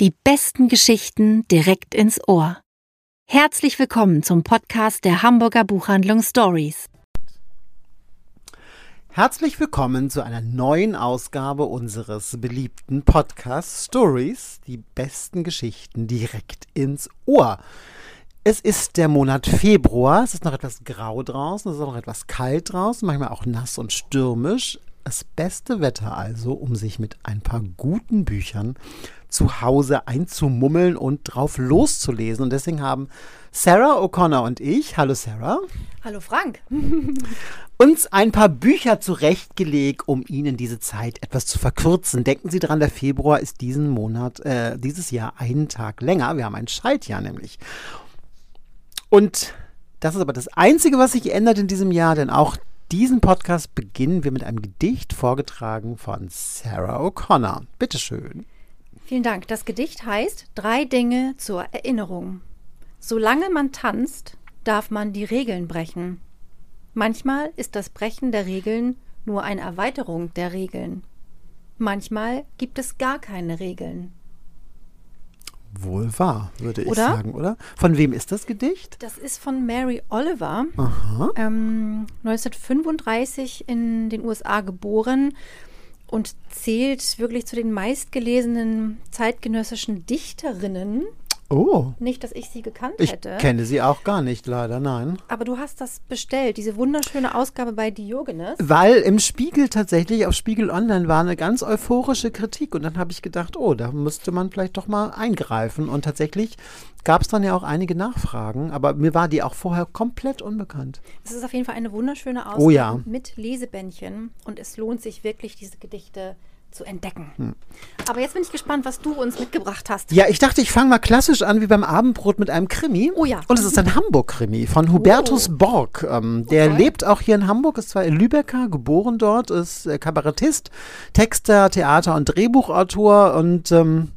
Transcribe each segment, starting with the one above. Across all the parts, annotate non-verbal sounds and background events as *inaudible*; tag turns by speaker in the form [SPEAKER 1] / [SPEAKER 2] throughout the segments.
[SPEAKER 1] Die besten Geschichten direkt ins Ohr. Herzlich willkommen zum Podcast der Hamburger Buchhandlung Stories.
[SPEAKER 2] Herzlich willkommen zu einer neuen Ausgabe unseres beliebten Podcasts Stories, die besten Geschichten direkt ins Ohr. Es ist der Monat Februar, es ist noch etwas grau draußen, es ist noch etwas kalt draußen, manchmal auch nass und stürmisch. Das beste Wetter also, um sich mit ein paar guten Büchern zu Hause einzumummeln und drauf loszulesen. Und deswegen haben Sarah O'Connor und ich, hallo Sarah.
[SPEAKER 3] Hallo Frank. *laughs*
[SPEAKER 2] uns ein paar Bücher zurechtgelegt, um Ihnen diese Zeit etwas zu verkürzen. Denken Sie dran, der Februar ist diesen Monat, äh, dieses Jahr einen Tag länger. Wir haben ein Schaltjahr nämlich. Und das ist aber das Einzige, was sich ändert in diesem Jahr, denn auch diesen Podcast beginnen wir mit einem Gedicht vorgetragen von Sarah O'Connor. Bitteschön.
[SPEAKER 3] Vielen Dank. Das Gedicht heißt Drei Dinge zur Erinnerung. Solange man tanzt, darf man die Regeln brechen. Manchmal ist das Brechen der Regeln nur eine Erweiterung der Regeln. Manchmal gibt es gar keine Regeln.
[SPEAKER 2] Wohl wahr, würde ich
[SPEAKER 3] Oder?
[SPEAKER 2] sagen, oder? Von wem ist das Gedicht?
[SPEAKER 3] Das ist von Mary Oliver,
[SPEAKER 2] Aha.
[SPEAKER 3] ähm, 1935 in den USA geboren und zählt wirklich zu den meistgelesenen zeitgenössischen Dichterinnen.
[SPEAKER 2] Oh,
[SPEAKER 3] Nicht, dass ich sie gekannt
[SPEAKER 2] ich
[SPEAKER 3] hätte.
[SPEAKER 2] kenne sie auch gar nicht, leider, nein.
[SPEAKER 3] Aber du hast das bestellt, diese wunderschöne Ausgabe bei Diogenes.
[SPEAKER 2] Weil im Spiegel tatsächlich, auf Spiegel Online war eine ganz euphorische Kritik und dann habe ich gedacht, oh, da müsste man vielleicht doch mal eingreifen. Und tatsächlich gab es dann ja auch einige Nachfragen, aber mir war die auch vorher komplett unbekannt.
[SPEAKER 3] Es ist auf jeden Fall eine wunderschöne Ausgabe
[SPEAKER 2] Oh ja.
[SPEAKER 3] mit Lesebändchen und es lohnt sich wirklich, diese Gedichte zu entdecken.
[SPEAKER 2] Hm.
[SPEAKER 3] Aber jetzt bin ich gespannt, was du uns mitgebracht hast.
[SPEAKER 2] Ja, ich dachte, ich fange mal klassisch an wie beim Abendbrot mit einem Krimi.
[SPEAKER 3] Oh ja.
[SPEAKER 2] Und es ist ein Hamburg-Krimi von Hubertus
[SPEAKER 3] Oh.
[SPEAKER 2] Borg. Ähm, der
[SPEAKER 3] Okay.
[SPEAKER 2] lebt auch hier in Hamburg, ist zwar Lübecker, geboren dort, ist äh, Kabarettist, Texter, Theater- und Drehbuchautor und ähm,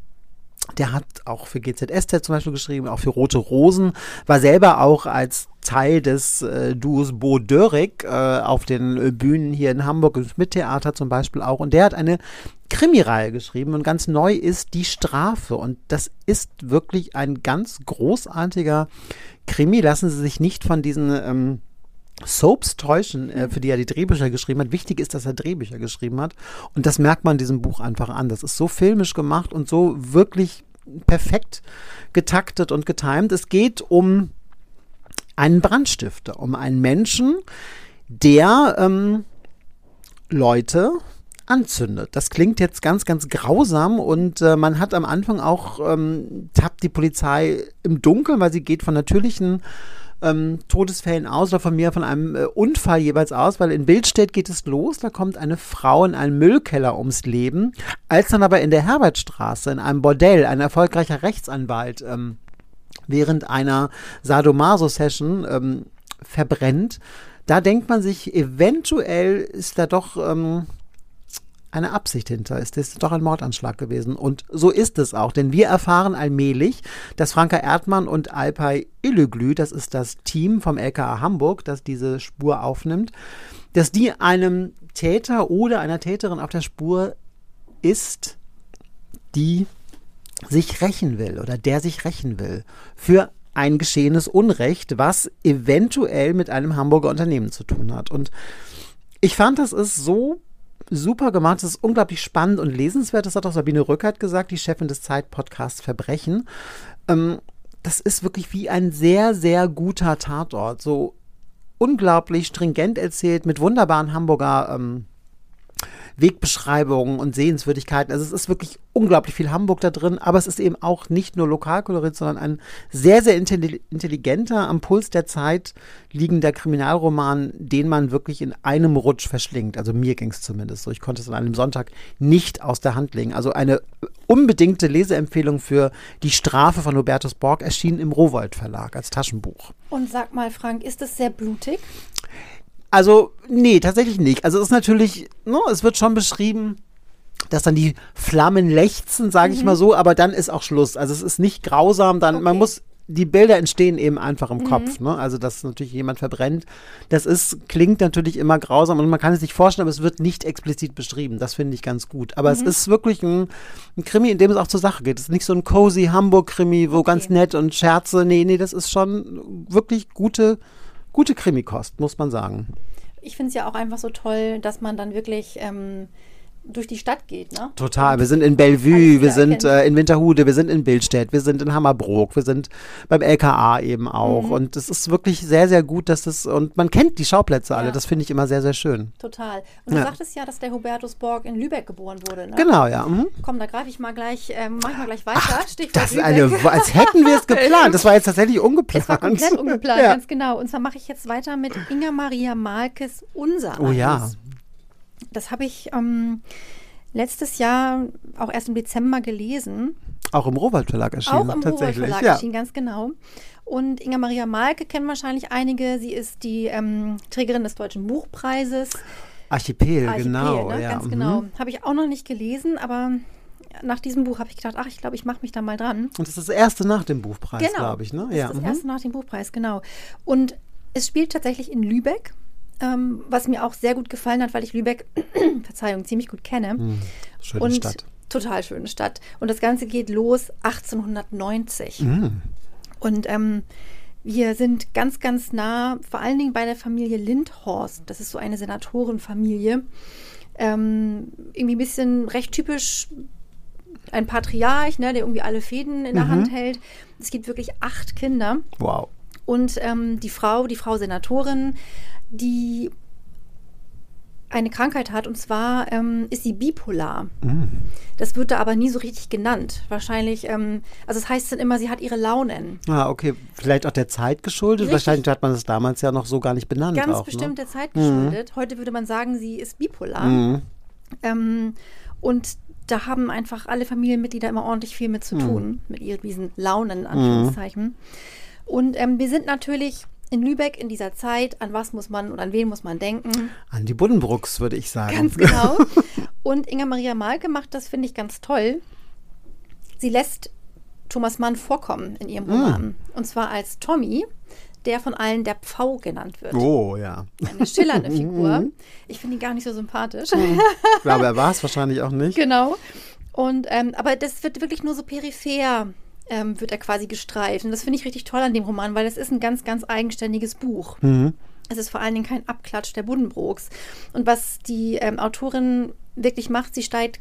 [SPEAKER 2] der hat auch für GZSZ zum Beispiel geschrieben, auch für Rote Rosen, war selber auch als Teil des äh, Duos Bo Dörig äh, auf den äh, Bühnen hier in Hamburg, im Schmidt-Theater zum Beispiel auch. Und der hat eine Krimireihe geschrieben und ganz neu ist Die Strafe. Und das ist wirklich ein ganz großartiger Krimi. Lassen Sie sich nicht von diesen ähm, Soaps täuschen, äh, für die er die Drehbücher geschrieben hat. Wichtig ist, dass er Drehbücher geschrieben hat. Und das merkt man diesem Buch einfach an. Das ist so filmisch gemacht und so wirklich perfekt getaktet und getimt. Es geht um einen Brandstifter, um einen Menschen, der ähm, Leute anzündet. Das klingt jetzt ganz, ganz grausam und äh, man hat am Anfang auch, ähm, tappt die Polizei im Dunkeln, weil sie geht von natürlichen ähm, Todesfällen aus oder von mir von einem äh, Unfall jeweils aus, weil in Bildstedt geht es los, da kommt eine Frau in einen Müllkeller ums Leben, als dann aber in der Herbertstraße, in einem Bordell, ein erfolgreicher Rechtsanwalt ähm, während einer Sadomaso-Session ähm, verbrennt, da denkt man sich, eventuell ist da doch ähm, eine Absicht hinter. Ist das doch ein Mordanschlag gewesen? Und so ist es auch, denn wir erfahren allmählich, dass Franka Erdmann und Alpay Illuglü, das ist das Team vom LKA Hamburg, das diese Spur aufnimmt, dass die einem Täter oder einer Täterin auf der Spur ist, die sich rächen will oder der sich rächen will für ein geschehenes Unrecht, was eventuell mit einem Hamburger Unternehmen zu tun hat. Und ich fand, das ist so super gemacht, das ist unglaublich spannend und lesenswert. Das hat auch Sabine Rückert gesagt, die Chefin des Zeitpodcasts Verbrechen. Ähm, das ist wirklich wie ein sehr, sehr guter Tatort. So unglaublich stringent erzählt, mit wunderbaren Hamburger ähm, Wegbeschreibungen und Sehenswürdigkeiten. Also es ist wirklich unglaublich viel Hamburg da drin, aber es ist eben auch nicht nur Lokalkolorit, sondern ein sehr, sehr intelli- intelligenter, am Puls der Zeit liegender Kriminalroman, den man wirklich in einem Rutsch verschlingt. Also mir ging es zumindest so. Ich konnte es an einem Sonntag nicht aus der Hand legen. Also eine unbedingte Leseempfehlung für Die Strafe von Hubertus Borg erschien im Rowold Verlag als Taschenbuch.
[SPEAKER 3] Und sag mal, Frank, ist es sehr blutig?
[SPEAKER 2] Also, nee, tatsächlich nicht. Also es ist natürlich, no, es wird schon beschrieben, dass dann die Flammen lechzen, sage ich mal so, aber dann ist auch Schluss. Also es ist nicht grausam, dann, man
[SPEAKER 3] Okay.
[SPEAKER 2] muss die Bilder entstehen eben einfach im Kopf. Ne? Also, dass natürlich jemand verbrennt, das ist, klingt natürlich immer grausam und man kann es sich vorstellen, aber es wird nicht explizit beschrieben. Das finde ich ganz gut. Aber es ist wirklich ein, ein Krimi, in dem es auch zur Sache geht. Es ist nicht so ein cozy Hamburg-Krimi, wo
[SPEAKER 3] Okay.
[SPEAKER 2] ganz nett und Scherze. Nee, nee, das ist schon wirklich gute, gute Krimikost, muss man sagen.
[SPEAKER 3] Ich finde es ja auch einfach so toll, dass man dann wirklich ähm, durch die Stadt geht, ne?
[SPEAKER 2] Total. Wir sind in Bellevue, wir sind äh, in Winterhude, wir sind in Billstedt, wir sind in Hammerbrook, wir sind beim LKA eben auch.
[SPEAKER 3] Mhm.
[SPEAKER 2] Und es ist wirklich sehr, sehr gut, dass das, und man kennt die Schauplätze alle.
[SPEAKER 3] Ja.
[SPEAKER 2] Das finde ich immer sehr, sehr schön.
[SPEAKER 3] Total. Und du
[SPEAKER 2] Ja.
[SPEAKER 3] sagtest ja, dass der Hubertus Borg in Lübeck geboren wurde, ne?
[SPEAKER 2] Genau, ja. Mhm.
[SPEAKER 3] Komm, da greife ich mal gleich, ähm, mach ich mal gleich weiter. Stichwort
[SPEAKER 2] Das ist eine, als hätten wir es *laughs* geplant. Das war jetzt tatsächlich ungeplant.
[SPEAKER 3] Es war komplett ungeplant, *laughs*
[SPEAKER 2] Ja.
[SPEAKER 3] ganz genau. Und zwar mache ich jetzt weiter mit Inga Maria Malkes Unser
[SPEAKER 2] Oh ja.
[SPEAKER 3] Das habe ich ähm, letztes Jahr auch erst im Dezember gelesen.
[SPEAKER 2] Auch im Robert Verlag erschienen.
[SPEAKER 3] Auch im Robert
[SPEAKER 2] tatsächlich.
[SPEAKER 3] Verlag
[SPEAKER 2] ja.
[SPEAKER 3] erschienen, ganz genau. Und Inga Maria Malke kennen wahrscheinlich einige. Sie ist die ähm, Trägerin des Deutschen Buchpreises.
[SPEAKER 2] Archipel,
[SPEAKER 3] Archipel,
[SPEAKER 2] genau.
[SPEAKER 3] ne?
[SPEAKER 2] ja.
[SPEAKER 3] ganz
[SPEAKER 2] mhm.
[SPEAKER 3] genau. Habe ich auch noch nicht gelesen, aber nach diesem Buch habe ich gedacht, ach, ich glaube, ich mache mich da mal dran.
[SPEAKER 2] Und das ist das erste nach dem Buchpreis,
[SPEAKER 3] Genau.
[SPEAKER 2] glaube ich. Ne?
[SPEAKER 3] Das
[SPEAKER 2] Ja.
[SPEAKER 3] ist das
[SPEAKER 2] mhm.
[SPEAKER 3] erste nach dem Buchpreis, genau. Und es spielt tatsächlich in Lübeck, ähm, was mir auch sehr gut gefallen hat, weil ich Lübeck, *clears throat* Verzeihung, ziemlich gut kenne.
[SPEAKER 2] Mhm. Schöne
[SPEAKER 3] und
[SPEAKER 2] Stadt.
[SPEAKER 3] Total schöne Stadt. Und das Ganze geht los 1890.
[SPEAKER 2] Mhm.
[SPEAKER 3] Und ähm, wir sind ganz, ganz nah, vor allen Dingen bei der Familie Lindhorst. Das ist so eine Senatorenfamilie. Ähm, irgendwie ein bisschen recht typisch ein Patriarch, ne, der irgendwie alle Fäden in der
[SPEAKER 2] Mhm.
[SPEAKER 3] Hand hält. Es gibt wirklich acht Kinder.
[SPEAKER 2] Wow.
[SPEAKER 3] Und ähm, die Frau, die Frau Senatorin, die eine Krankheit hat, und zwar ähm, ist sie bipolar.
[SPEAKER 2] Mhm.
[SPEAKER 3] Das wird da aber nie so richtig genannt. Wahrscheinlich, ähm, also es heißt dann immer, sie hat ihre Launen.
[SPEAKER 2] Ah, okay. Vielleicht auch der Zeit geschuldet.
[SPEAKER 3] Richtig.
[SPEAKER 2] Wahrscheinlich hat man das damals ja noch so gar nicht benannt.
[SPEAKER 3] Ganz
[SPEAKER 2] auch,
[SPEAKER 3] bestimmt
[SPEAKER 2] Ne?
[SPEAKER 3] der Zeit geschuldet. Heute würde man sagen, sie ist bipolar.
[SPEAKER 2] Mhm.
[SPEAKER 3] Ähm, und da haben einfach alle Familienmitglieder immer ordentlich viel mit zu
[SPEAKER 2] Mhm.
[SPEAKER 3] tun, mit ihren diesen Launen, Anführungszeichen. Und ähm, wir sind natürlich in Lübeck in dieser Zeit, an was muss man und an wen muss man denken?
[SPEAKER 2] An die Buddenbrooks, würde ich sagen.
[SPEAKER 3] Ganz genau. *laughs* Und Inga Maria Malke macht das, finde ich, ganz toll. Sie lässt Thomas Mann vorkommen in ihrem Roman. Und zwar als Tommy, der von allen der Pfau genannt wird.
[SPEAKER 2] Oh, ja.
[SPEAKER 3] Eine schillernde *laughs* Figur. Ich finde ihn gar nicht so sympathisch.
[SPEAKER 2] Ich glaube, *laughs* er war es wahrscheinlich auch nicht.
[SPEAKER 3] genau. Und ähm, aber das wird wirklich nur so peripher ähm, wird er quasi gestreift. Und das finde ich richtig toll an dem Roman, weil es ist ein ganz, ganz eigenständiges Buch.
[SPEAKER 2] Mhm.
[SPEAKER 3] Es ist vor allen Dingen kein Abklatsch der Buddenbrooks. Und was die ähm, Autorin wirklich macht, sie steigt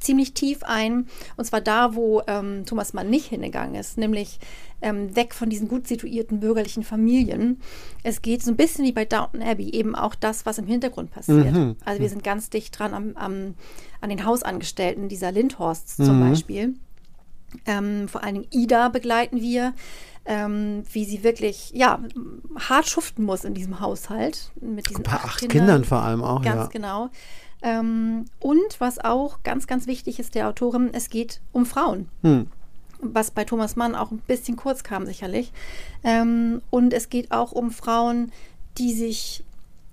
[SPEAKER 3] ziemlich tief ein. Und zwar da, wo ähm, Thomas Mann nicht hingegangen ist, nämlich ähm, weg von diesen gut situierten bürgerlichen Familien. Es geht so ein bisschen wie bei Downton Abbey, eben auch das, was im Hintergrund passiert.
[SPEAKER 2] Mhm.
[SPEAKER 3] Also wir sind ganz dicht dran am, am, an den Hausangestellten dieser Lindhorsts zum Beispiel. Ähm, vor allen Dingen Ida begleiten wir, ähm, wie sie wirklich ja, hart schuften muss in diesem Haushalt. Mit diesen
[SPEAKER 2] Bei acht Kindern vor allem auch,
[SPEAKER 3] Ganz
[SPEAKER 2] ja.
[SPEAKER 3] genau. Ähm, und was auch ganz, ganz wichtig ist der Autorin, es geht um Frauen.
[SPEAKER 2] Hm.
[SPEAKER 3] Was bei Thomas Mann auch ein bisschen kurz kam, sicherlich. Ähm, und es geht auch um Frauen, die sich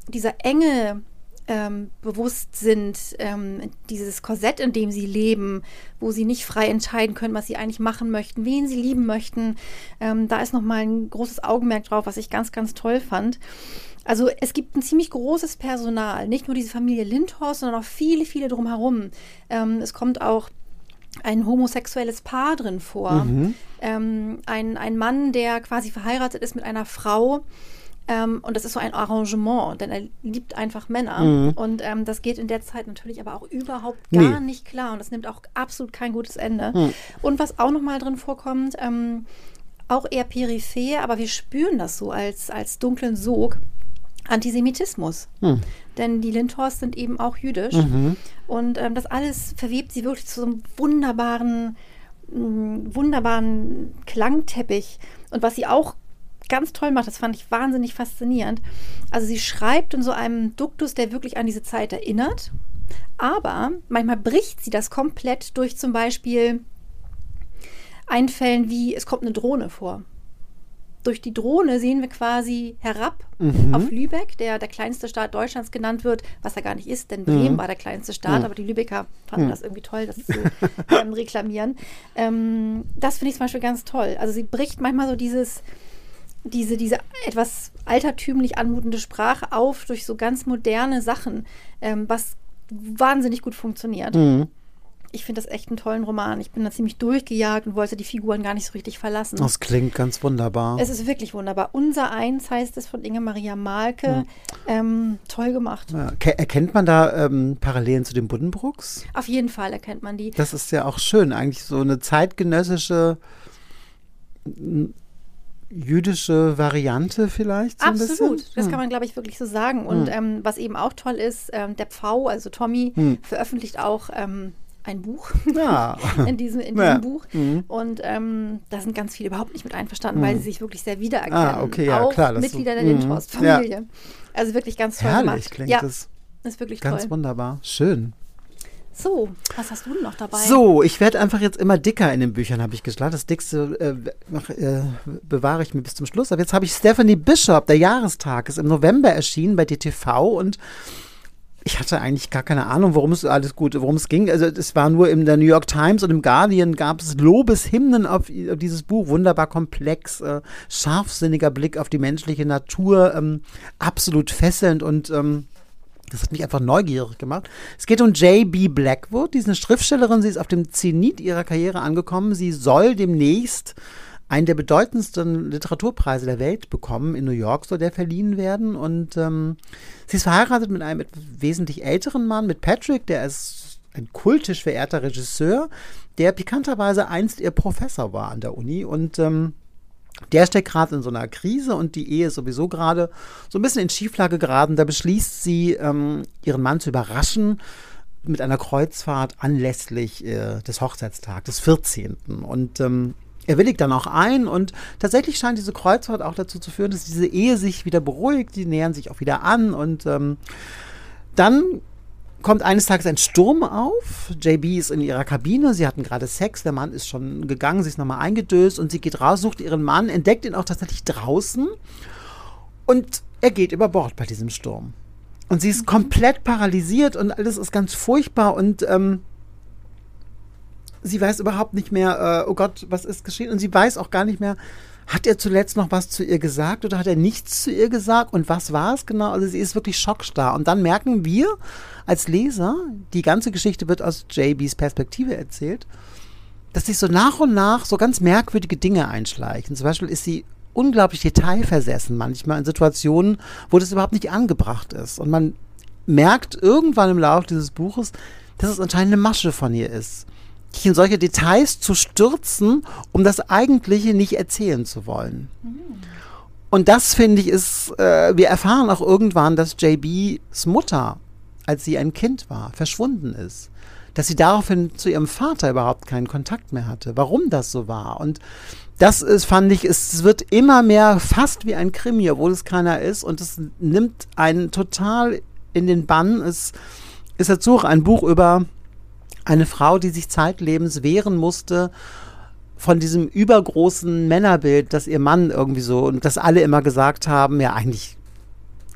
[SPEAKER 3] dieser Enge ähm, bewusst sind, ähm, dieses Korsett, in dem sie leben, wo sie nicht frei entscheiden können, was sie eigentlich machen möchten, wen sie lieben möchten. Ähm, da ist nochmal ein großes Augenmerk drauf, was ich ganz, ganz toll fand. Also es gibt ein ziemlich großes Personal, nicht nur diese Familie Lindhorst, sondern auch viele, viele drumherum. Ähm, es kommt auch ein homosexuelles Paar drin vor. Ähm, ein, ein Mann, der quasi verheiratet ist mit einer Frau. Ähm, und das ist so ein Arrangement, denn er liebt einfach Männer. Und ähm, das geht in der Zeit natürlich aber auch überhaupt gar
[SPEAKER 2] Nee.
[SPEAKER 3] nicht klar. Und das nimmt auch absolut kein gutes Ende. Und was auch nochmal drin vorkommt, ähm, auch eher peripher, aber wir spüren das so als, als dunklen Sog. Antisemitismus. Denn die Lindhorst sind eben auch jüdisch. Und ähm, das alles verwebt sie wirklich zu so einem wunderbaren, mh, wunderbaren Klangteppich. Und was sie auch ganz toll macht, das fand ich wahnsinnig faszinierend. Also sie schreibt in so einem Duktus, der wirklich an diese Zeit erinnert. Aber manchmal bricht sie das komplett durch zum Beispiel Einfällen wie, es kommt eine Drohne vor. durch die Drohne sehen wir quasi herab
[SPEAKER 2] Mhm.
[SPEAKER 3] auf Lübeck, der der kleinste Staat Deutschlands genannt wird, was er gar nicht ist, denn Bremen
[SPEAKER 2] Mhm.
[SPEAKER 3] war der kleinste Staat, aber die Lübecker fanden das irgendwie toll, das zu ähm, reklamieren. Ähm, das finde ich zum Beispiel ganz toll. Also sie bricht manchmal so dieses, diese, diese etwas altertümlich anmutende Sprache auf durch so ganz moderne Sachen, ähm, was wahnsinnig gut funktioniert.
[SPEAKER 2] Mhm.
[SPEAKER 3] Ich finde das echt einen tollen Roman. Ich bin da ziemlich durchgejagt und wollte die Figuren gar nicht so richtig verlassen.
[SPEAKER 2] Das klingt ganz wunderbar.
[SPEAKER 3] Es ist wirklich wunderbar. Unser Eins heißt es von Inge Maria Malke. Ähm, toll gemacht.
[SPEAKER 2] Ja, ke- erkennt man da ähm, Parallelen zu den Buddenbrooks?
[SPEAKER 3] Auf jeden Fall erkennt man die.
[SPEAKER 2] Das ist ja auch schön, eigentlich so eine zeitgenössische jüdische Variante vielleicht so ein
[SPEAKER 3] Absolut, das
[SPEAKER 2] Hm.
[SPEAKER 3] kann man, glaube ich, wirklich so sagen. Und ähm, was eben auch toll ist, ähm, der Pfau, also Tommy,
[SPEAKER 2] Hm.
[SPEAKER 3] veröffentlicht auch ähm, ein Buch
[SPEAKER 2] Ja. *laughs*
[SPEAKER 3] in diesem, in
[SPEAKER 2] Ja.
[SPEAKER 3] diesem Buch.
[SPEAKER 2] Mhm.
[SPEAKER 3] Und ähm, da sind ganz viele überhaupt nicht mit einverstanden, weil sie sich wirklich sehr wiedererkennen.
[SPEAKER 2] Ah, okay, ja,
[SPEAKER 3] auch
[SPEAKER 2] klar,
[SPEAKER 3] Mitglieder
[SPEAKER 2] so-
[SPEAKER 3] der
[SPEAKER 2] mhm.
[SPEAKER 3] Lindhorst-Familie. Also wirklich ganz toll
[SPEAKER 2] Herrlich
[SPEAKER 3] gemacht.
[SPEAKER 2] klingt
[SPEAKER 3] ja,
[SPEAKER 2] das.
[SPEAKER 3] ist wirklich
[SPEAKER 2] Ganz
[SPEAKER 3] toll.
[SPEAKER 2] wunderbar. Schön.
[SPEAKER 3] So, was hast du denn noch dabei?
[SPEAKER 2] So, ich werde einfach jetzt immer dicker in den Büchern, habe ich geschlagen. Das dickste äh, äh, bewahre ich mir bis zum Schluss. Aber jetzt habe ich Stephanie Bishop, der Jahrestag, ist im November erschienen bei DTV und ich hatte eigentlich gar keine Ahnung, worum es alles gut, worum es ging. Also es war nur in der New York Times und im Guardian gab es Lobeshymnen auf, auf dieses Buch, wunderbar komplex, äh, scharfsinniger Blick auf die menschliche Natur, ähm, absolut fesselnd und ähm, das hat mich einfach neugierig gemacht. Es geht um J.B. Blackwood, diese Schriftstellerin. Sie ist auf dem Zenit ihrer Karriere angekommen. Sie soll demnächst einen der bedeutendsten Literaturpreise der Welt bekommen. In New York soll der verliehen werden. Und ähm, sie ist verheiratet mit einem wesentlich älteren Mann, mit Patrick, der ist ein kultisch verehrter Regisseur, der pikanterweise einst ihr Professor war an der Uni. Und ähm, der steckt gerade in so einer Krise und die Ehe ist sowieso gerade so ein bisschen in Schieflage geraten. Da beschließt sie, ähm, ihren Mann zu überraschen mit einer Kreuzfahrt anlässlich äh, des Hochzeitstags, des 14. Und ähm, er willigt dann auch ein und tatsächlich scheint diese Kreuzfahrt auch dazu zu führen, dass diese Ehe sich wieder beruhigt, die nähern sich auch wieder an und ähm, dann kommt eines Tages ein Sturm auf. JB ist in ihrer Kabine, sie hatten gerade Sex, der Mann ist schon gegangen, sie ist nochmal eingedöst und sie geht raus, sucht ihren Mann, entdeckt ihn auch tatsächlich draußen und er geht über Bord bei diesem Sturm. Und sie ist komplett paralysiert und alles ist ganz furchtbar und ähm, sie weiß überhaupt nicht mehr, äh, oh Gott, was ist geschehen? Und sie weiß auch gar nicht mehr, hat er zuletzt noch was zu ihr gesagt oder hat er nichts zu ihr gesagt? Und was war es genau? Also sie ist wirklich schockstarr. Und dann merken wir als Leser, die ganze Geschichte wird aus JBs Perspektive erzählt, dass sich so nach und nach so ganz merkwürdige Dinge einschleichen. Zum Beispiel ist sie unglaublich detailversessen manchmal in Situationen, wo das überhaupt nicht angebracht ist. Und man merkt irgendwann im Laufe dieses Buches, dass es anscheinend eine Masche von ihr ist dich in solche Details zu stürzen, um das Eigentliche nicht erzählen zu wollen. Und das finde ich ist, äh, wir erfahren auch irgendwann, dass JBs Mutter, als sie ein Kind war, verschwunden ist. Dass sie daraufhin zu ihrem Vater überhaupt keinen Kontakt mehr hatte. Warum das so war. Und das ist, fand ich, es wird immer mehr fast wie ein Krimi, obwohl es keiner ist. Und es nimmt einen total in den Bann. Es ist dazu auch ein Buch über eine Frau, die sich zeitlebens wehren musste von diesem übergroßen Männerbild, dass ihr Mann irgendwie so und dass alle immer gesagt haben, ja eigentlich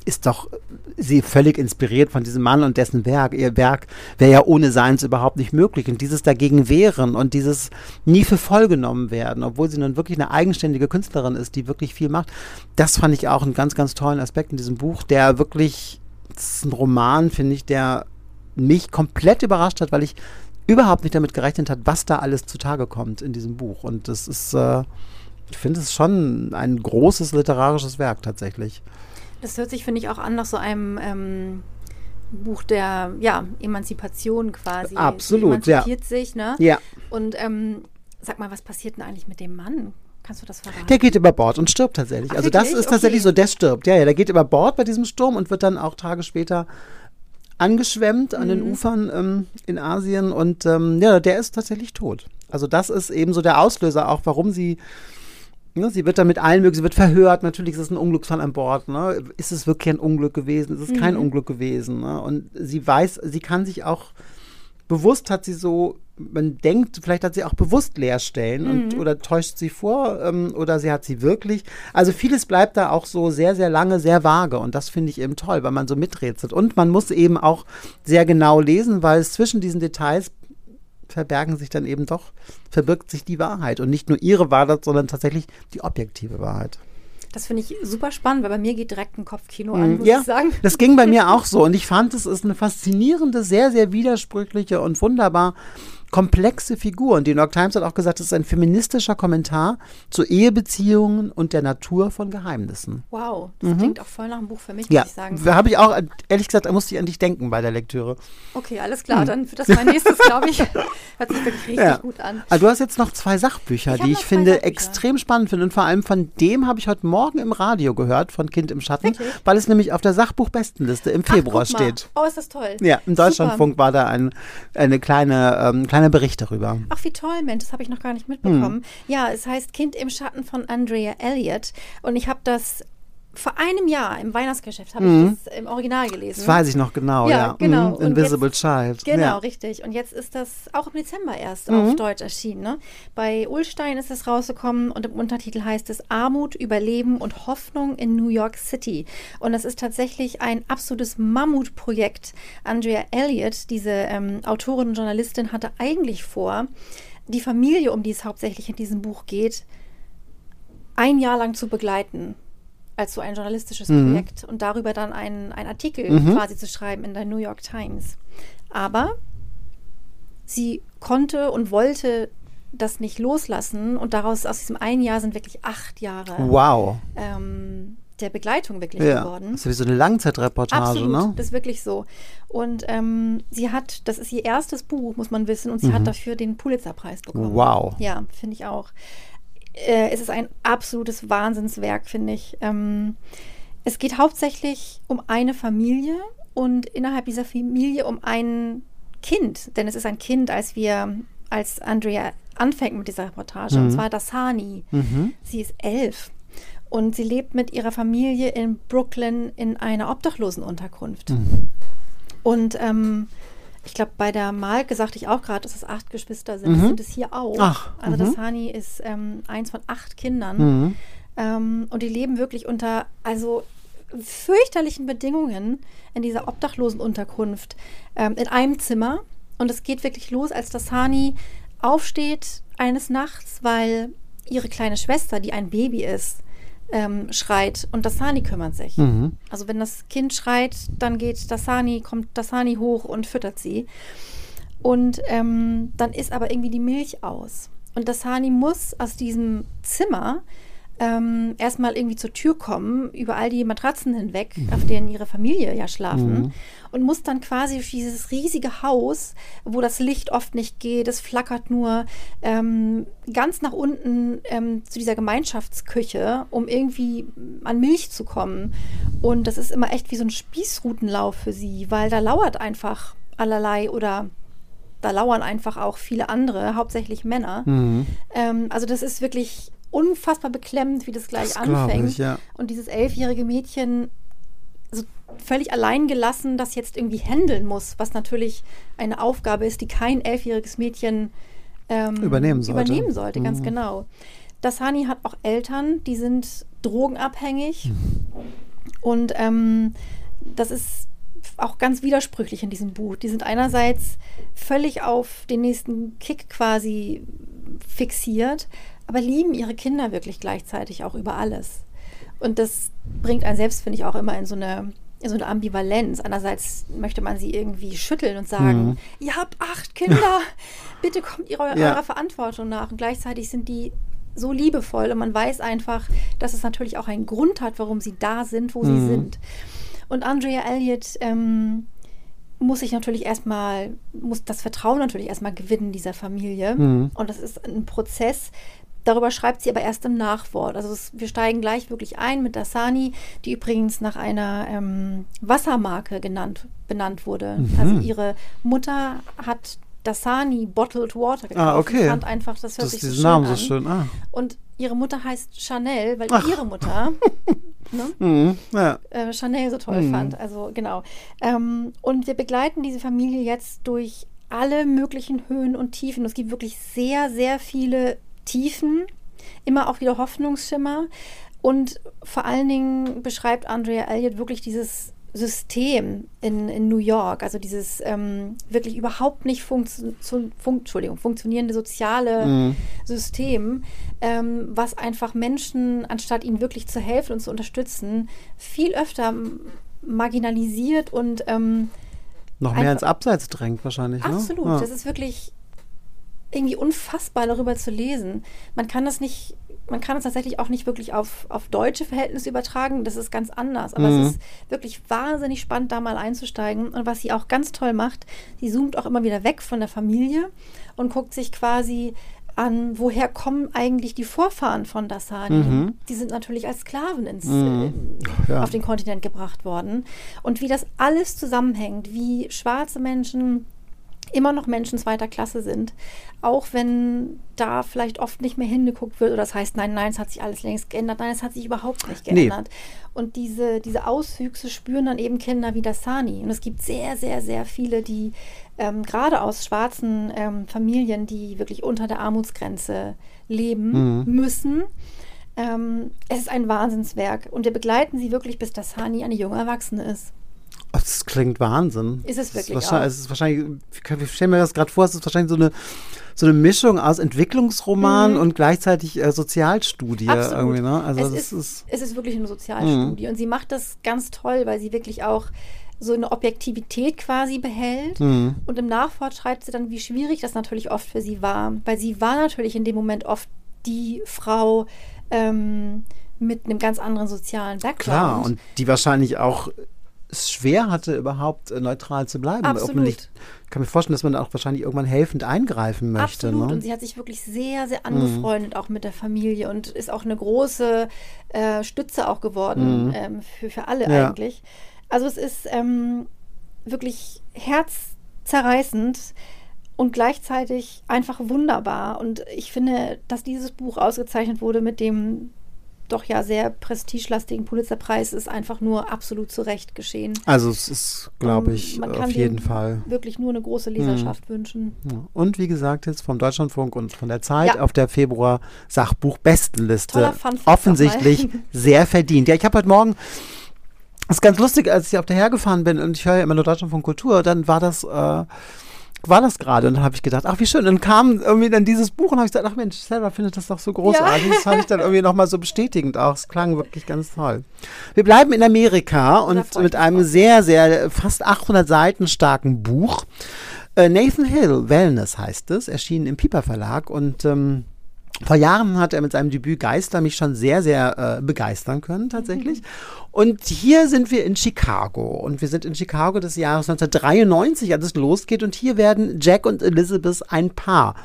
[SPEAKER 2] ist doch sie völlig inspiriert von diesem Mann und dessen Werk. Ihr Werk wäre ja ohne seins überhaupt nicht möglich. Und dieses dagegen wehren und dieses nie für voll genommen werden, obwohl sie nun wirklich eine eigenständige Künstlerin ist, die wirklich viel macht, das fand ich auch einen ganz, ganz tollen Aspekt in diesem Buch, der wirklich, das ist ein Roman, finde ich, der mich komplett überrascht hat, weil ich überhaupt nicht damit gerechnet hat, was da alles zutage kommt in diesem Buch. Und das ist, äh, ich finde es schon ein großes literarisches Werk tatsächlich.
[SPEAKER 3] Das hört sich, finde ich, auch an nach so einem ähm, Buch der ja, Emanzipation quasi.
[SPEAKER 2] Absolut,
[SPEAKER 3] Sie emanzipiert sich, ne?
[SPEAKER 2] Ja.
[SPEAKER 3] Und ähm, sag mal, was passiert denn eigentlich mit dem Mann? Kannst du das verraten?
[SPEAKER 2] Der geht über Bord und stirbt tatsächlich.
[SPEAKER 3] Ach,
[SPEAKER 2] also das ist tatsächlich
[SPEAKER 3] Okay.
[SPEAKER 2] so, der stirbt. Ja, ja, der geht über Bord bei diesem Sturm und wird dann auch Tage später angeschwemmt an den Ufern ähm, in Asien und ähm, ja, der ist tatsächlich tot. Also das ist eben so der Auslöser auch, warum sie Ne, sie wird dann mit allen möglichen, sie wird verhört, natürlich ist es ein Unglücksfall an Bord. Ne? Ist es wirklich ein Unglück gewesen? Ist es kein Unglück gewesen? Ne? Und sie weiß, sie kann sich auch bewusst hat sie so, man denkt, vielleicht hat sie auch bewusst Leerstellen und
[SPEAKER 3] Mhm.
[SPEAKER 2] oder täuscht sie vor ähm, oder sie hat sie wirklich. Also vieles bleibt da auch so sehr, sehr lange, sehr vage und das finde ich eben toll, weil man so miträtselt. Und man muss eben auch sehr genau lesen, weil zwischen diesen Details verbergen sich dann eben doch, verbirgt sich die Wahrheit und nicht nur ihre Wahrheit, sondern tatsächlich die objektive Wahrheit.
[SPEAKER 3] Das finde ich super spannend, weil bei mir geht direkt ein Kopfkino an, muss
[SPEAKER 2] Mhm. Ja,
[SPEAKER 3] ich sagen.
[SPEAKER 2] das ging bei mir auch so. Und ich fand, es ist eine faszinierende, sehr, sehr widersprüchliche und wunderbar komplexe Figur. Und die New York Times hat auch gesagt, es ist ein feministischer Kommentar zu Ehebeziehungen und der Natur von Geheimnissen.
[SPEAKER 3] Wow, das klingt auch voll nach einem Buch für mich,
[SPEAKER 2] Mhm. Ja,
[SPEAKER 3] muss ich sagen.
[SPEAKER 2] da habe ich auch, ehrlich gesagt, da musste ich an dich denken bei der Lektüre.
[SPEAKER 3] Okay, alles klar, dann wird das mein nächstes, glaube ich. *laughs* Hört sich wirklich richtig
[SPEAKER 2] Mhm. Ja.
[SPEAKER 3] gut an.
[SPEAKER 2] Also du hast jetzt noch zwei Sachbücher,
[SPEAKER 3] Ich
[SPEAKER 2] die ich finde
[SPEAKER 3] Sachbücher.
[SPEAKER 2] extrem spannend finde. Und vor allem von dem habe ich heute Morgen im Radio gehört, von Kind im Schatten,
[SPEAKER 3] Wirklich?
[SPEAKER 2] weil es nämlich auf der Sachbuchbestenliste im
[SPEAKER 3] Ach,
[SPEAKER 2] Februar
[SPEAKER 3] mal.
[SPEAKER 2] steht.
[SPEAKER 3] Oh, ist das toll.
[SPEAKER 2] Ja, im
[SPEAKER 3] Super.
[SPEAKER 2] Deutschlandfunk war da ein eine kleine, ähm, kleiner Bericht darüber.
[SPEAKER 3] Ach, wie toll, Mensch, das habe ich noch gar nicht mitbekommen.
[SPEAKER 2] Hm.
[SPEAKER 3] Ja, es heißt Kind im Schatten von Andrea Elliott. Und ich habe das vor einem Jahr im Weihnachtsgeschäft, habe ich das im Original gelesen.
[SPEAKER 2] Das weiß ich noch genau,
[SPEAKER 3] Ja,
[SPEAKER 2] ja.
[SPEAKER 3] genau.
[SPEAKER 2] Mhm. Invisible
[SPEAKER 3] jetzt-
[SPEAKER 2] Child.
[SPEAKER 3] Genau,
[SPEAKER 2] Ja. Mhm.
[SPEAKER 3] richtig. Und jetzt ist das auch im Dezember erst auf Deutsch erschienen. Ne? Bei Ulstein ist es rausgekommen und im Untertitel heißt es Armut, Überleben und Hoffnung in New York City. Und es ist tatsächlich ein absolutes Mammutprojekt. Andrea Elliott, diese ähm, Autorin und Journalistin, hatte eigentlich vor, die Familie, um die es hauptsächlich in diesem Buch geht, ein Jahr lang zu begleiten als so ein journalistisches Projekt und darüber dann einen, einen Artikel quasi zu schreiben in der New York Times. Aber sie konnte und wollte das nicht loslassen und daraus aus diesem einen Jahr sind wirklich acht Jahre
[SPEAKER 2] Wow.
[SPEAKER 3] ähm, der Begleitung wirklich
[SPEAKER 2] Ja.
[SPEAKER 3] geworden.
[SPEAKER 2] Das ist wie so eine Langzeitreportage,
[SPEAKER 3] Absolut,
[SPEAKER 2] ne?
[SPEAKER 3] das ist wirklich so. Und ähm, sie hat, das ist ihr erstes Buch, muss man wissen, und sie hat dafür den Pulitzerpreis bekommen.
[SPEAKER 2] Mhm. Wow.
[SPEAKER 3] Ja, finde ich auch. Äh, es ist ein absolutes Wahnsinnswerk, finde ich. Ähm, es geht hauptsächlich um eine Familie und innerhalb dieser Familie um ein Kind, denn es ist ein Kind, als wir, als Andrea anfängt mit dieser Reportage, und zwar Dasani. Sie ist elf und sie lebt mit ihrer Familie in Brooklyn in einer Obdachlosenunterkunft. Und ähm, ich glaube, bei der Malke sagte ich auch gerade, dass es acht Geschwister sind. Das sind es hier auch.
[SPEAKER 2] Ach,
[SPEAKER 3] also das Hani ist ähm, eins von acht Kindern. Ähm, und die leben wirklich unter also fürchterlichen Bedingungen in dieser Obdachlosenunterkunft ähm, in einem Zimmer. Und es geht wirklich los, als das Hani aufsteht eines Nachts, weil ihre kleine Schwester, die ein Baby ist, ähm, schreit und Dasani kümmert sich. Also wenn das Kind schreit, dann geht Dasani, kommt Dasani hoch und füttert sie. Und ähm, dann ist aber irgendwie die Milch aus. Und Dasani muss aus diesem Zimmer ähm, erstmal irgendwie zur Tür kommen, über all die Matratzen hinweg, auf denen ihre Familie ja schlafen. Und muss dann quasi durch dieses riesige Haus, wo das Licht oft nicht geht, es flackert nur, ähm, ganz nach unten ähm, zu dieser Gemeinschaftsküche, um irgendwie an Milch zu kommen. Und das ist immer echt wie so ein Spießrutenlauf für sie, weil da lauert einfach allerlei oder da lauern einfach auch viele andere, hauptsächlich Männer.
[SPEAKER 2] Mhm.
[SPEAKER 3] Ähm, also das ist wirklich unfassbar beklemmend, wie das gleich
[SPEAKER 2] Das
[SPEAKER 3] anfängt.
[SPEAKER 2] ich, ja.
[SPEAKER 3] Und dieses elfjährige Mädchen so völlig allein gelassen, das jetzt irgendwie handeln muss, was natürlich eine Aufgabe ist, die kein elfjähriges Mädchen ähm,
[SPEAKER 2] Übernehmen sollte. Mhm.
[SPEAKER 3] Übernehmen sollte, ganz genau. Das Hani hat auch Eltern, die sind drogenabhängig.
[SPEAKER 2] Mhm.
[SPEAKER 3] Und ähm, das ist auch ganz widersprüchlich in diesem Buch. Die sind einerseits völlig auf den nächsten Kick quasi fixiert, aber lieben ihre Kinder wirklich gleichzeitig auch über alles. Und das bringt einen selbst, finde ich, auch immer in so eine, in so eine Ambivalenz. Einerseits möchte man sie irgendwie schütteln und sagen, ihr habt acht Kinder, *laughs* bitte kommt ihrer,
[SPEAKER 2] Ja.
[SPEAKER 3] eurer Verantwortung nach. Und gleichzeitig sind die so liebevoll und man weiß einfach, dass es natürlich auch einen Grund hat, warum sie da sind, wo sie sind. Und Andrea Elliott ähm, muss sich natürlich erstmal, muss das Vertrauen natürlich erstmal gewinnen dieser Familie. Und das ist ein Prozess. Darüber schreibt sie aber erst im Nachwort. Also es, wir steigen gleich wirklich ein mit Dasani, die übrigens nach einer ähm, Wassermarke genannt, benannt wurde. Also ihre Mutter hat Dasani Bottled Water gekauft.
[SPEAKER 2] Ah, okay.
[SPEAKER 3] und fand einfach, das hört
[SPEAKER 2] Das
[SPEAKER 3] sich so schön
[SPEAKER 2] Namen
[SPEAKER 3] an.
[SPEAKER 2] so schön. Ah.
[SPEAKER 3] Und ihre Mutter heißt Chanel, weil
[SPEAKER 2] Ach.
[SPEAKER 3] ihre Mutter *laughs* ne,
[SPEAKER 2] Mhm. Ja.
[SPEAKER 3] äh, Chanel so toll fand. Also genau. Ähm, und wir begleiten diese Familie jetzt durch alle möglichen Höhen und Tiefen. Es gibt wirklich sehr, sehr viele Tiefen, immer auch wieder Hoffnungsschimmer. Und vor allen Dingen beschreibt Andrea Elliott wirklich dieses System in, in New York, also dieses ähm, wirklich überhaupt nicht funktio fun funktionierende soziale mhm. System, ähm, was einfach Menschen, anstatt ihnen wirklich zu helfen und zu unterstützen, viel öfter marginalisiert und ähm,
[SPEAKER 2] noch mehr ins Abseits drängt wahrscheinlich.
[SPEAKER 3] Ne? Absolut,
[SPEAKER 2] ne? ja.
[SPEAKER 3] das ist wirklich irgendwie unfassbar darüber zu lesen. Man kann das nicht man kann es tatsächlich auch nicht wirklich auf, auf deutsche Verhältnisse übertragen. Das ist ganz anders. Aber mhm. es ist wirklich wahnsinnig spannend, da mal einzusteigen. Und was sie auch ganz toll macht, sie zoomt auch immer wieder weg von der Familie und guckt sich quasi an, woher kommen eigentlich die Vorfahren von Dasani? Mhm. Die sind natürlich als Sklaven ins, mhm. äh, ja. auf den Kontinent gebracht worden. Und wie das alles zusammenhängt, wie schwarze Menschen immer noch Menschen zweiter Klasse sind, auch wenn da vielleicht oft nicht mehr hingeguckt wird oder das heißt, nein, nein, es hat sich alles längst geändert, nein, es hat sich überhaupt nicht geändert. Nee. Und diese, diese Auswüchse spüren dann eben Kinder wie Dasani. Und es gibt sehr, sehr, sehr viele, die ähm, gerade aus schwarzen ähm, Familien, die wirklich unter der Armutsgrenze leben mhm. müssen. Ähm, es ist ein Wahnsinnswerk und wir begleiten sie wirklich, bis Dasani eine junge Erwachsene ist.
[SPEAKER 2] Das klingt Wahnsinn.
[SPEAKER 3] Ist es wirklich?
[SPEAKER 2] Es ist wahrscheinlich, es ist wahrscheinlich ich stelle mir das gerade vor, es ist wahrscheinlich so eine, so eine Mischung aus Entwicklungsroman mhm. und gleichzeitig äh, Sozialstudie.
[SPEAKER 3] Absolut.
[SPEAKER 2] Irgendwie, ne?
[SPEAKER 3] also es, ist, ist, es ist wirklich eine Sozialstudie. Mhm. Und sie macht das ganz toll, weil sie wirklich auch so eine Objektivität quasi behält. Mhm. Und im Nachwort schreibt sie dann, wie schwierig das natürlich oft für sie war. Weil sie war natürlich in dem Moment oft die Frau, ähm, mit einem ganz anderen sozialen Background.
[SPEAKER 2] Klar, und die wahrscheinlich auch es schwer hatte, überhaupt äh, neutral zu bleiben.
[SPEAKER 3] Absolut.
[SPEAKER 2] Ich kann mir vorstellen, dass man da auch wahrscheinlich irgendwann helfend eingreifen möchte.
[SPEAKER 3] Absolut.
[SPEAKER 2] Ne?
[SPEAKER 3] Und sie hat sich wirklich sehr, sehr angefreundet, mhm. auch mit der Familie und ist auch eine große äh, Stütze auch geworden mhm. ähm, für, für alle ja. eigentlich. Also es ist ähm, wirklich herzzerreißend und gleichzeitig einfach wunderbar. Und ich finde, dass dieses Buch ausgezeichnet wurde mit dem doch ja sehr prestigelastigen Pulitzerpreis ist einfach nur absolut zu Recht geschehen.
[SPEAKER 2] Also es ist, glaube ich, auf jeden Fall.
[SPEAKER 3] Wirklich nur eine große Leserschaft mhm. wünschen.
[SPEAKER 2] Ja. Und wie gesagt, jetzt vom Deutschlandfunk und von der Zeit ja. auf der Februar Sachbuch-Bestenliste. Offensichtlich *laughs* sehr verdient. Ja, ich habe heute Morgen das ist ganz lustig, als ich auf der hergefahren bin und ich höre ja immer nur Deutschlandfunk Kultur, dann war das äh, war das gerade? Und dann habe ich gedacht, ach wie schön. Und dann kam irgendwie dann dieses Buch und habe ich gesagt, ach Mensch, Sarah findet das doch so großartig. Ja. Das fand ich dann irgendwie nochmal so bestätigend auch. Es klang wirklich ganz toll. Wir bleiben in Amerika und mit einem sehr, sehr fast 800 Seiten starken Buch. Äh, Nathan Hill, Wellness heißt es, erschienen im Piper Verlag und ähm, vor Jahren hat er mit seinem Debüt Geister mich schon sehr, sehr äh, begeistern können, tatsächlich. Und hier sind wir in Chicago. Und wir sind in Chicago des Jahres 1993, als es losgeht. Und hier werden Jack und Elizabeth ein Paar.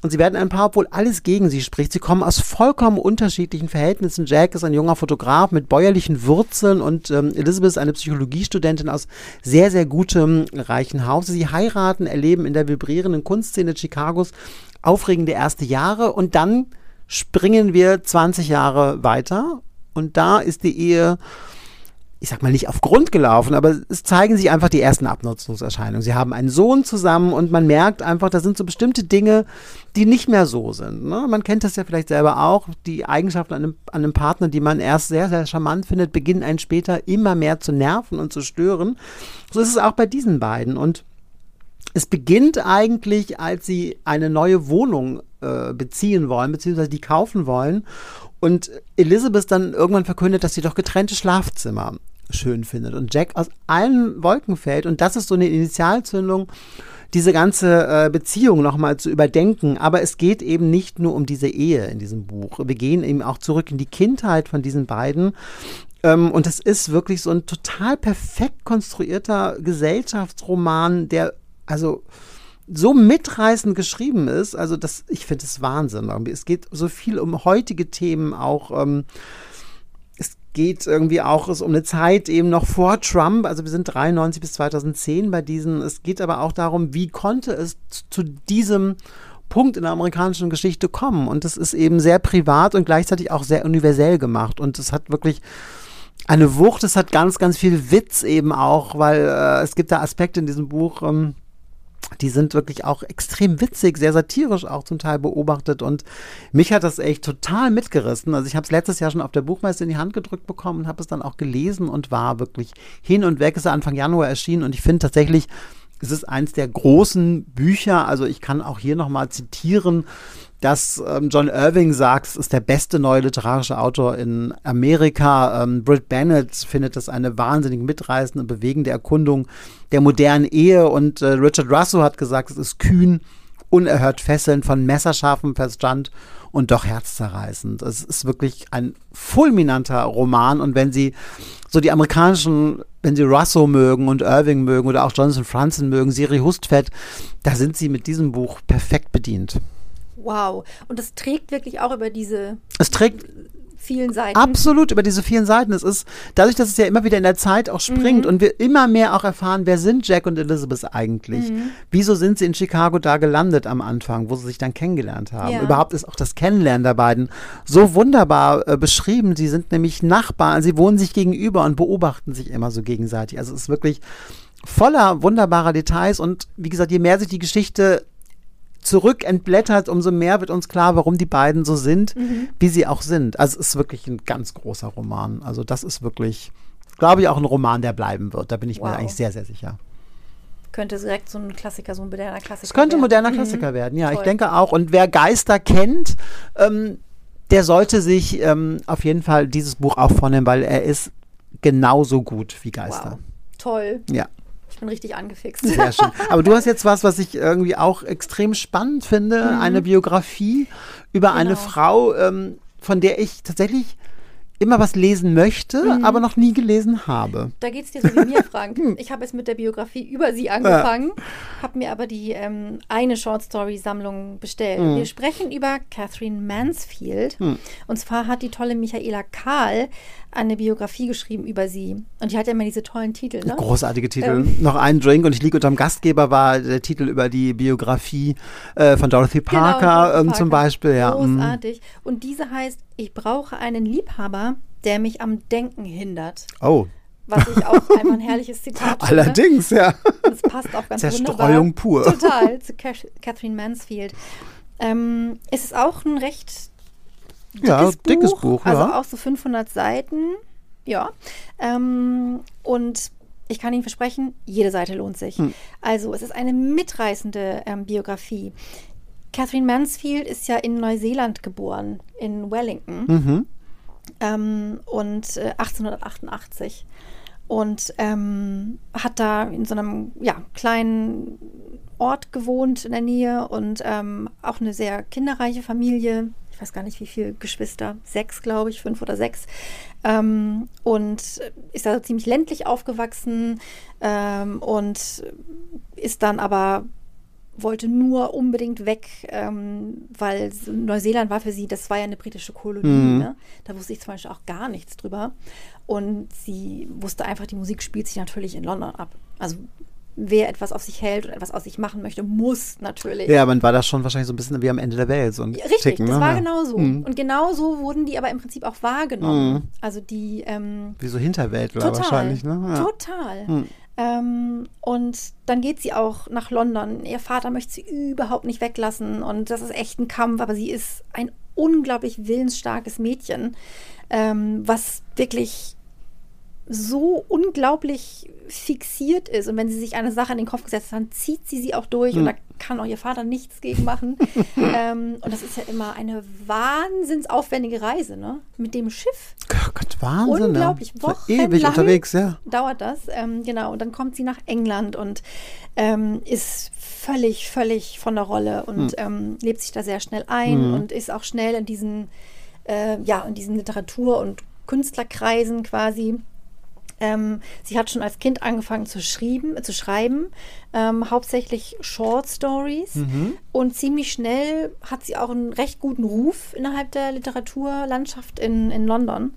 [SPEAKER 2] Und sie werden ein Paar, obwohl alles gegen sie spricht. Sie kommen aus vollkommen unterschiedlichen Verhältnissen. Jack ist ein junger Fotograf mit bäuerlichen Wurzeln und ähm, Elizabeth ist eine Psychologiestudentin aus sehr, sehr gutem, reichen Haus. Sie heiraten, erleben in der vibrierenden Kunstszene Chicagos aufregende erste Jahre und dann springen wir 20 Jahre weiter und da ist die Ehe, ich sag mal nicht auf Grund gelaufen, aber es zeigen sich einfach die ersten Abnutzungserscheinungen. Sie haben einen Sohn zusammen und man merkt einfach, da sind so bestimmte Dinge, die nicht mehr so sind. Ne? Man kennt das ja vielleicht selber auch, die Eigenschaften an einem, an einem Partner, die man erst sehr, sehr charmant findet, beginnen einen später immer mehr zu nerven und zu stören. So ist es auch bei diesen beiden und es beginnt eigentlich, als sie eine neue Wohnung äh, beziehen wollen, beziehungsweise die kaufen wollen. Und Elizabeth dann irgendwann verkündet, dass sie doch getrennte Schlafzimmer schön findet. Und Jack aus allen Wolken fällt. Und das ist so eine Initialzündung, diese ganze äh, Beziehung nochmal zu überdenken. Aber es geht eben nicht nur um diese Ehe in diesem Buch. Wir gehen eben auch zurück in die Kindheit von diesen beiden. Ähm, und es ist wirklich so ein total perfekt konstruierter Gesellschaftsroman, der also so mitreißend geschrieben ist, also das, ich finde es Wahnsinn. Es geht so viel um heutige Themen auch. Ähm, es geht irgendwie auch um eine Zeit eben noch vor Trump, also wir sind 93 bis 2010 bei diesen. Es geht aber auch darum, wie konnte es zu diesem Punkt in der amerikanischen Geschichte kommen. Und das ist eben sehr privat und gleichzeitig auch sehr universell gemacht. Und es hat wirklich eine Wucht, es hat ganz, ganz viel Witz eben auch, weil äh, es gibt da Aspekte in diesem Buch. Ähm, die sind wirklich auch extrem witzig, sehr satirisch auch zum Teil beobachtet und mich hat das echt total mitgerissen. Also ich habe es letztes Jahr schon auf der Buchmesse in die Hand gedrückt bekommen und habe es dann auch gelesen und war wirklich hin und weg. Es ist Anfang Januar erschienen und ich finde tatsächlich, es ist eins der großen Bücher. Also ich kann auch hier nochmal zitieren, dass ähm, John Irving sagt, es ist der beste neue literarische Autor in Amerika. Ähm, Britt Bennett findet das eine wahnsinnig mitreißende bewegende Erkundung der modernen Ehe. Und äh, Richard Russo hat gesagt, es ist kühn, unerhört fesselnd, von messerscharfem Verstand und doch herzzerreißend. Es ist wirklich ein fulminanter Roman. Und wenn Sie so die amerikanischen, wenn Sie Russo mögen und Irving mögen oder auch Jonathan Franzen mögen, Siri Hustvedt, da sind Sie mit diesem Buch perfekt bedient.
[SPEAKER 3] Wow. Und das trägt wirklich auch über diese
[SPEAKER 2] es trägt
[SPEAKER 3] vielen Seiten.
[SPEAKER 2] Absolut, über diese vielen Seiten. Es ist dadurch, dass es ja immer wieder in der Zeit auch springt mhm. und wir immer mehr auch erfahren, wer sind Jack und Elizabeth eigentlich? Mhm. Wieso sind sie in Chicago da gelandet am Anfang, wo sie sich dann kennengelernt haben? Ja. Überhaupt ist auch das Kennenlernen der beiden so wunderbar äh, beschrieben. Sie sind nämlich Nachbarn, sie wohnen sich gegenüber und beobachten sich immer so gegenseitig. Also es ist wirklich voller wunderbarer Details und wie gesagt, je mehr sich die Geschichte zurück entblättert, umso mehr wird uns klar, warum die beiden so sind, mhm. wie sie auch sind. Also es ist wirklich ein ganz großer Roman. Also das ist wirklich, glaube ich, auch ein Roman, der bleiben wird. Da bin ich wow. mir eigentlich sehr, sehr sicher.
[SPEAKER 3] Könnte direkt so ein Klassiker, so ein moderner Klassiker
[SPEAKER 2] Es könnte ein moderner mhm. Klassiker werden, ja, Toll. ich denke auch. Und wer Geister kennt, ähm, der sollte sich ähm, auf jeden Fall dieses Buch auch vornehmen, weil er ist genauso gut wie Geister. Wow.
[SPEAKER 3] Toll.
[SPEAKER 2] Ja.
[SPEAKER 3] Ich bin richtig angefixt.
[SPEAKER 2] Sehr *laughs* schön. Aber du hast jetzt was, was ich irgendwie auch extrem spannend finde, mhm. eine Biografie über genau. eine Frau, ähm, von der ich tatsächlich immer was lesen möchte, mhm. aber noch nie gelesen habe.
[SPEAKER 3] Da geht es dir so wie mir, Frank. *laughs* Ich habe es mit der Biografie über sie angefangen, ja. habe mir aber die ähm, eine Short Story Sammlung bestellt. Mhm. Wir sprechen über Catherine Mansfield. Mhm. Und zwar hat die tolle Michaela Kahl eine Biografie geschrieben über sie. Und die hat ja immer diese tollen Titel. Ne?
[SPEAKER 2] Großartige Titel. Ähm, noch ein Drink und ich liege unterm Gastgeber war der Titel über die Biografie äh, von Dorothy genau, Parker, genau, Dorothy ähm, Parker. zum Beispiel. Ja.
[SPEAKER 3] Mhm. Großartig. Und diese heißt Ich brauche einen Liebhaber, der mich am Denken hindert.
[SPEAKER 2] Oh.
[SPEAKER 3] Was ich auch einfach ein herrliches Zitat *laughs*
[SPEAKER 2] finde. Allerdings, ja.
[SPEAKER 3] Das passt auch ganz
[SPEAKER 2] Zerstreuung
[SPEAKER 3] wunderbar.
[SPEAKER 2] pur.
[SPEAKER 3] Total, zu Catherine Mansfield. Ähm, es ist auch ein recht dickes ja, Buch, dickes Buch, also ja. auch so 500 Seiten. Ja. Ähm, und ich kann Ihnen versprechen, jede Seite lohnt sich. Hm. Also es ist eine mitreißende ähm, Biografie. Catherine Mansfield ist ja in Neuseeland geboren, in Wellington. Mhm. Ähm, und äh, 1888 und ähm, hat da in so einem ja, kleinen Ort gewohnt in der Nähe und ähm, auch eine sehr kinderreiche Familie ich weiß gar nicht wie viele Geschwister, sechs, glaube ich, fünf oder sechs. Ähm, und ist da ziemlich ländlich aufgewachsen ähm, und ist dann aber wollte nur unbedingt weg, ähm, weil Neuseeland war für sie, das war ja eine britische Kolonie. Mhm. Ne? Da wusste ich zum Beispiel auch gar nichts drüber. Und sie wusste einfach, die Musik spielt sich natürlich in London ab. Also wer etwas auf sich hält und etwas aus sich machen möchte, muss natürlich.
[SPEAKER 2] Ja, man war da schon wahrscheinlich so ein bisschen wie am Ende der Welt. So
[SPEAKER 3] Richtig, Ticken, das ne? war ja. genau so. Mhm. Und genau so wurden die aber im Prinzip auch wahrgenommen. Mhm. Also die. Ähm,
[SPEAKER 2] wie so Hinterwäldler total, wahrscheinlich, ne?
[SPEAKER 3] Ja. Total. Mhm. Ähm, und dann geht sie auch nach London. Ihr Vater möchte sie überhaupt nicht weglassen und das ist echt ein Kampf, aber sie ist ein unglaublich willensstarkes Mädchen, ähm, was wirklich so unglaublich fixiert ist und wenn sie sich eine Sache in den Kopf gesetzt hat, dann zieht sie sie auch durch mhm. und hm. da kann auch ihr Vater nichts gegen machen. *laughs* ähm, und das ist ja immer eine wahnsinnsaufwendige Reise, ne? Mit dem Schiff.
[SPEAKER 2] Oh Gott, Wahnsinn.
[SPEAKER 3] Unglaublich.
[SPEAKER 2] Ne? Ewig unterwegs, ja.
[SPEAKER 3] Dauert das. Ähm, genau. Und dann kommt sie nach England und ähm, ist völlig, völlig von der Rolle und mhm. lebt sich da sehr schnell ein mhm. und ist auch schnell in diesen, äh, ja, in diesen Literatur- und Künstlerkreisen quasi ähm, sie hat schon als Kind angefangen zu, schrieben, zu schreiben, ähm, hauptsächlich Short Stories. Mhm. Und ziemlich schnell hat sie auch einen recht guten Ruf innerhalb der Literaturlandschaft in, in London.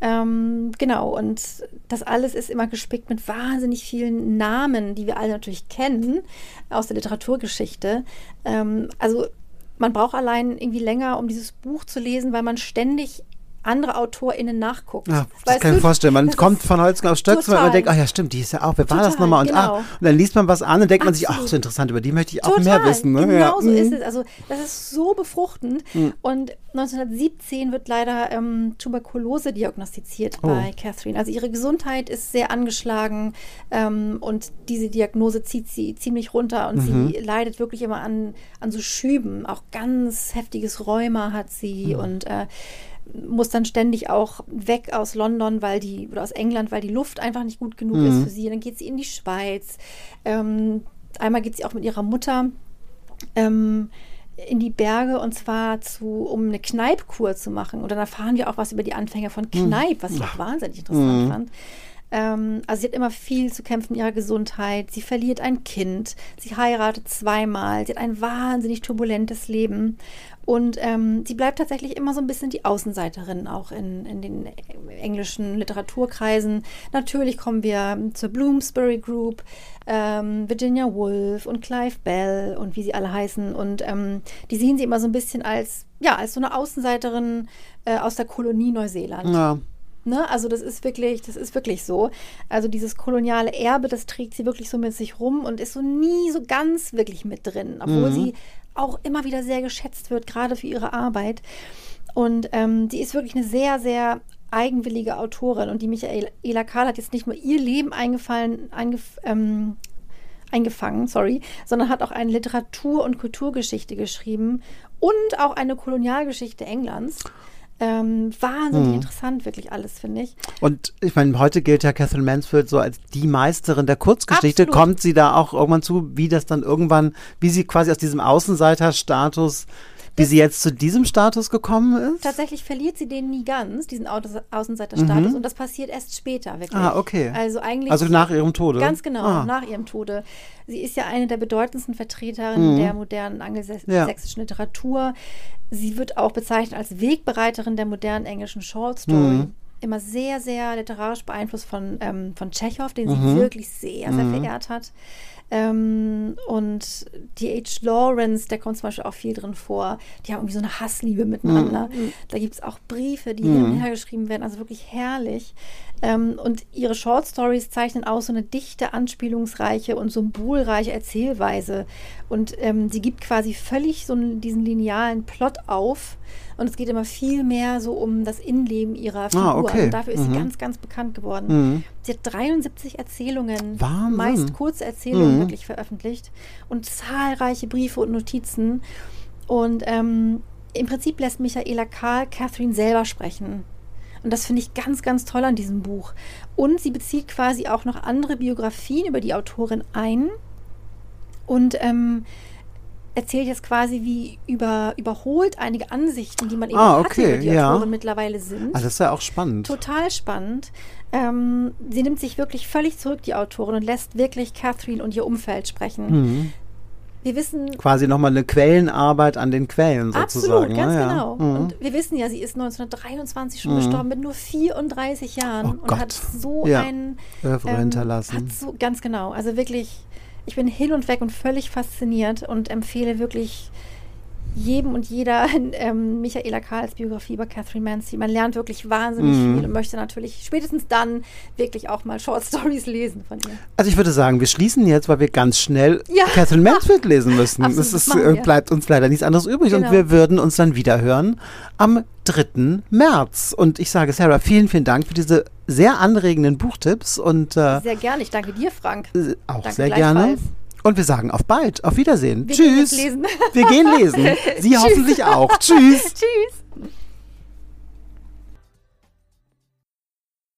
[SPEAKER 3] Ähm, genau, und das alles ist immer gespickt mit wahnsinnig vielen Namen, die wir alle natürlich kennen aus der Literaturgeschichte. Ähm, also man braucht allein irgendwie länger, um dieses Buch zu lesen, weil man ständig andere AutorInnen nachguckt.
[SPEAKER 2] Ja, das
[SPEAKER 3] Weißt
[SPEAKER 2] kann ich mir vorstellen. Man kommt von Holzgen auf Stöckchen, weil man denkt, ach ja, stimmt, die ist ja auch, wer war das nochmal? Und,
[SPEAKER 3] genau.
[SPEAKER 2] ah, und dann liest man was an und denkt man sich, ach,
[SPEAKER 3] Absolut.
[SPEAKER 2] so interessant, über die möchte ich auch
[SPEAKER 3] Total,
[SPEAKER 2] mehr wissen. Ne?
[SPEAKER 3] Genau
[SPEAKER 2] ja.
[SPEAKER 3] so
[SPEAKER 2] Mhm.
[SPEAKER 3] ist es. Also das ist so befruchtend. Und 1917 wird leider ähm, Tuberkulose diagnostiziert
[SPEAKER 2] Oh.
[SPEAKER 3] bei Catherine. Also ihre Gesundheit ist sehr angeschlagen ähm, und diese Diagnose zieht sie ziemlich runter und
[SPEAKER 2] Mhm.
[SPEAKER 3] sie leidet wirklich immer an, an so Schüben. Auch ganz heftiges Rheuma hat sie und äh, muss dann ständig auch weg aus London, weil die, oder aus England, weil die Luft einfach nicht gut genug ist für sie. Dann geht sie in die Schweiz. Ähm, einmal geht sie auch mit ihrer Mutter ähm, in die Berge und zwar zu, um eine Kneipkur zu machen. Und dann erfahren wir auch was über die Anfänger von Kneip, was ich auch wahnsinnig interessant fand. Ähm, also sie hat immer viel zu kämpfen mit ihrer Gesundheit. Sie verliert ein Kind. Sie heiratet zweimal. Sie hat ein wahnsinnig turbulentes Leben. Und ähm, sie bleibt tatsächlich immer so ein bisschen die Außenseiterin auch in, in den englischen Literaturkreisen. Natürlich kommen wir zur Bloomsbury Group, ähm, Virginia Woolf und Clive Bell und wie sie alle heißen. Und ähm, die sehen sie immer so ein bisschen als, ja, als so eine Außenseiterin äh, aus der Kolonie Neuseeland.
[SPEAKER 2] Ja.
[SPEAKER 3] Ne? Also das ist wirklich, das ist wirklich so. Also dieses koloniale Erbe, das trägt sie wirklich so mit sich rum und ist so nie so ganz wirklich mit drin, obwohl sie auch immer wieder sehr geschätzt wird, gerade für ihre Arbeit. Und ähm, die ist wirklich eine sehr, sehr eigenwillige Autorin. Und die Michaela Kahl hat jetzt nicht nur ihr Leben eingefallen, eingef ähm, eingefangen, sorry, sondern hat auch eine Literatur- und Kulturgeschichte geschrieben und auch eine Kolonialgeschichte Englands. Ähm, wahnsinnig interessant, wirklich alles, finde ich.
[SPEAKER 2] Und ich meine, heute gilt ja Catherine Mansfield so als die Meisterin der Kurzgeschichte.
[SPEAKER 3] Absolut.
[SPEAKER 2] Kommt sie da auch irgendwann zu, wie das dann irgendwann, wie sie quasi aus diesem Außenseiterstatus, wie sie jetzt zu diesem Status gekommen ist?
[SPEAKER 3] Tatsächlich verliert sie den nie ganz, diesen Außen- Außenseiterstatus. Und das passiert erst später, wirklich.
[SPEAKER 2] Mhm. Ah, okay.
[SPEAKER 3] Also eigentlich.
[SPEAKER 2] Also nach ihrem Tode?
[SPEAKER 3] Ganz genau,
[SPEAKER 2] Ah.
[SPEAKER 3] nach ihrem Tode. Sie ist ja eine der bedeutendsten Vertreterinnen der modernen angelsächsischen Literatur. Sie wird auch bezeichnet als Wegbereiterin der modernen englischen Short Story. Immer sehr, sehr literarisch beeinflusst von, ähm, von Tschechow, den sie wirklich sehr, sehr verehrt hat. Ähm, und die H. Lawrence, der kommt zum Beispiel auch viel drin vor. Die haben irgendwie so eine Hassliebe miteinander. Da gibt es auch Briefe, die hin und her geschrieben werden, also wirklich herrlich. Ähm, und ihre Short Stories zeichnen auch so eine dichte, anspielungsreiche und symbolreiche Erzählweise. Und ähm, sie gibt quasi völlig so einen, diesen linealen Plot auf. Und es geht immer viel mehr so um das Innenleben ihrer Figur.
[SPEAKER 2] Ah, okay.
[SPEAKER 3] Und dafür ist sie
[SPEAKER 2] Mhm.
[SPEAKER 3] ganz, ganz bekannt geworden. Sie hat 73 Erzählungen,
[SPEAKER 2] Wahnsinn.
[SPEAKER 3] meist kurze Erzählungen
[SPEAKER 2] Mhm.
[SPEAKER 3] wirklich veröffentlicht und zahlreiche Briefe und Notizen. Und ähm, im Prinzip lässt Michaela Kahl Catherine selber sprechen. Und das finde ich ganz, ganz toll an diesem Buch. Und sie bezieht quasi auch noch andere Biografien über die Autorin ein und ähm, erzählt jetzt quasi, wie über, überholt einige Ansichten, die man eben
[SPEAKER 2] Ah,
[SPEAKER 3] hatte
[SPEAKER 2] okay,
[SPEAKER 3] über die
[SPEAKER 2] ja.
[SPEAKER 3] Autorin mittlerweile sind.
[SPEAKER 2] Ah, das ist ja auch spannend.
[SPEAKER 3] Total spannend. Ähm, sie nimmt sich wirklich völlig zurück, die Autorin, und lässt wirklich Catherine und ihr Umfeld sprechen.
[SPEAKER 2] Mhm.
[SPEAKER 3] Wir wissen
[SPEAKER 2] Quasi nochmal eine Quellenarbeit an den Quellen sozusagen.
[SPEAKER 3] absolut, ganz
[SPEAKER 2] ne? ja.
[SPEAKER 3] genau.
[SPEAKER 2] Mhm.
[SPEAKER 3] Und wir wissen ja, sie ist 1923 schon gestorben mit nur 34 Jahren
[SPEAKER 2] Oh
[SPEAKER 3] und
[SPEAKER 2] Gott.
[SPEAKER 3] hat so
[SPEAKER 2] Ja.
[SPEAKER 3] ein
[SPEAKER 2] Övre
[SPEAKER 3] ähm,
[SPEAKER 2] hinterlassen.
[SPEAKER 3] Hat so, ganz genau. Also wirklich, ich bin hin und weg und völlig fasziniert und empfehle wirklich jedem und jeder *laughs* ähm, Michaela Kahls Biografie über Catherine Mansfield. Man lernt wirklich wahnsinnig
[SPEAKER 2] Mhm.
[SPEAKER 3] viel und möchte natürlich spätestens dann wirklich auch mal Short Stories lesen von ihr.
[SPEAKER 2] Also ich würde sagen, wir schließen jetzt, weil wir ganz schnell
[SPEAKER 3] Ja.
[SPEAKER 2] Catherine *laughs* Mansfield lesen müssen.
[SPEAKER 3] Absolut,
[SPEAKER 2] das ist, äh, bleibt uns leider nichts anderes übrig und
[SPEAKER 3] Genau.
[SPEAKER 2] wir würden uns dann wieder hören am 3. März. Und ich sage Sarah, vielen, vielen Dank für diese sehr anregenden Buchtipps und äh,
[SPEAKER 3] Sehr gerne. Ich danke dir, Frank.
[SPEAKER 2] äh, auch
[SPEAKER 3] Danke
[SPEAKER 2] sehr gerne. Und wir sagen auf bald, auf Wiedersehen.
[SPEAKER 3] Wir gehen
[SPEAKER 2] Tschüss.
[SPEAKER 3] lesen.
[SPEAKER 2] Wir gehen lesen. *laughs* Sie hoffentlich auch. Tschüss. *laughs*
[SPEAKER 3] Tschüss.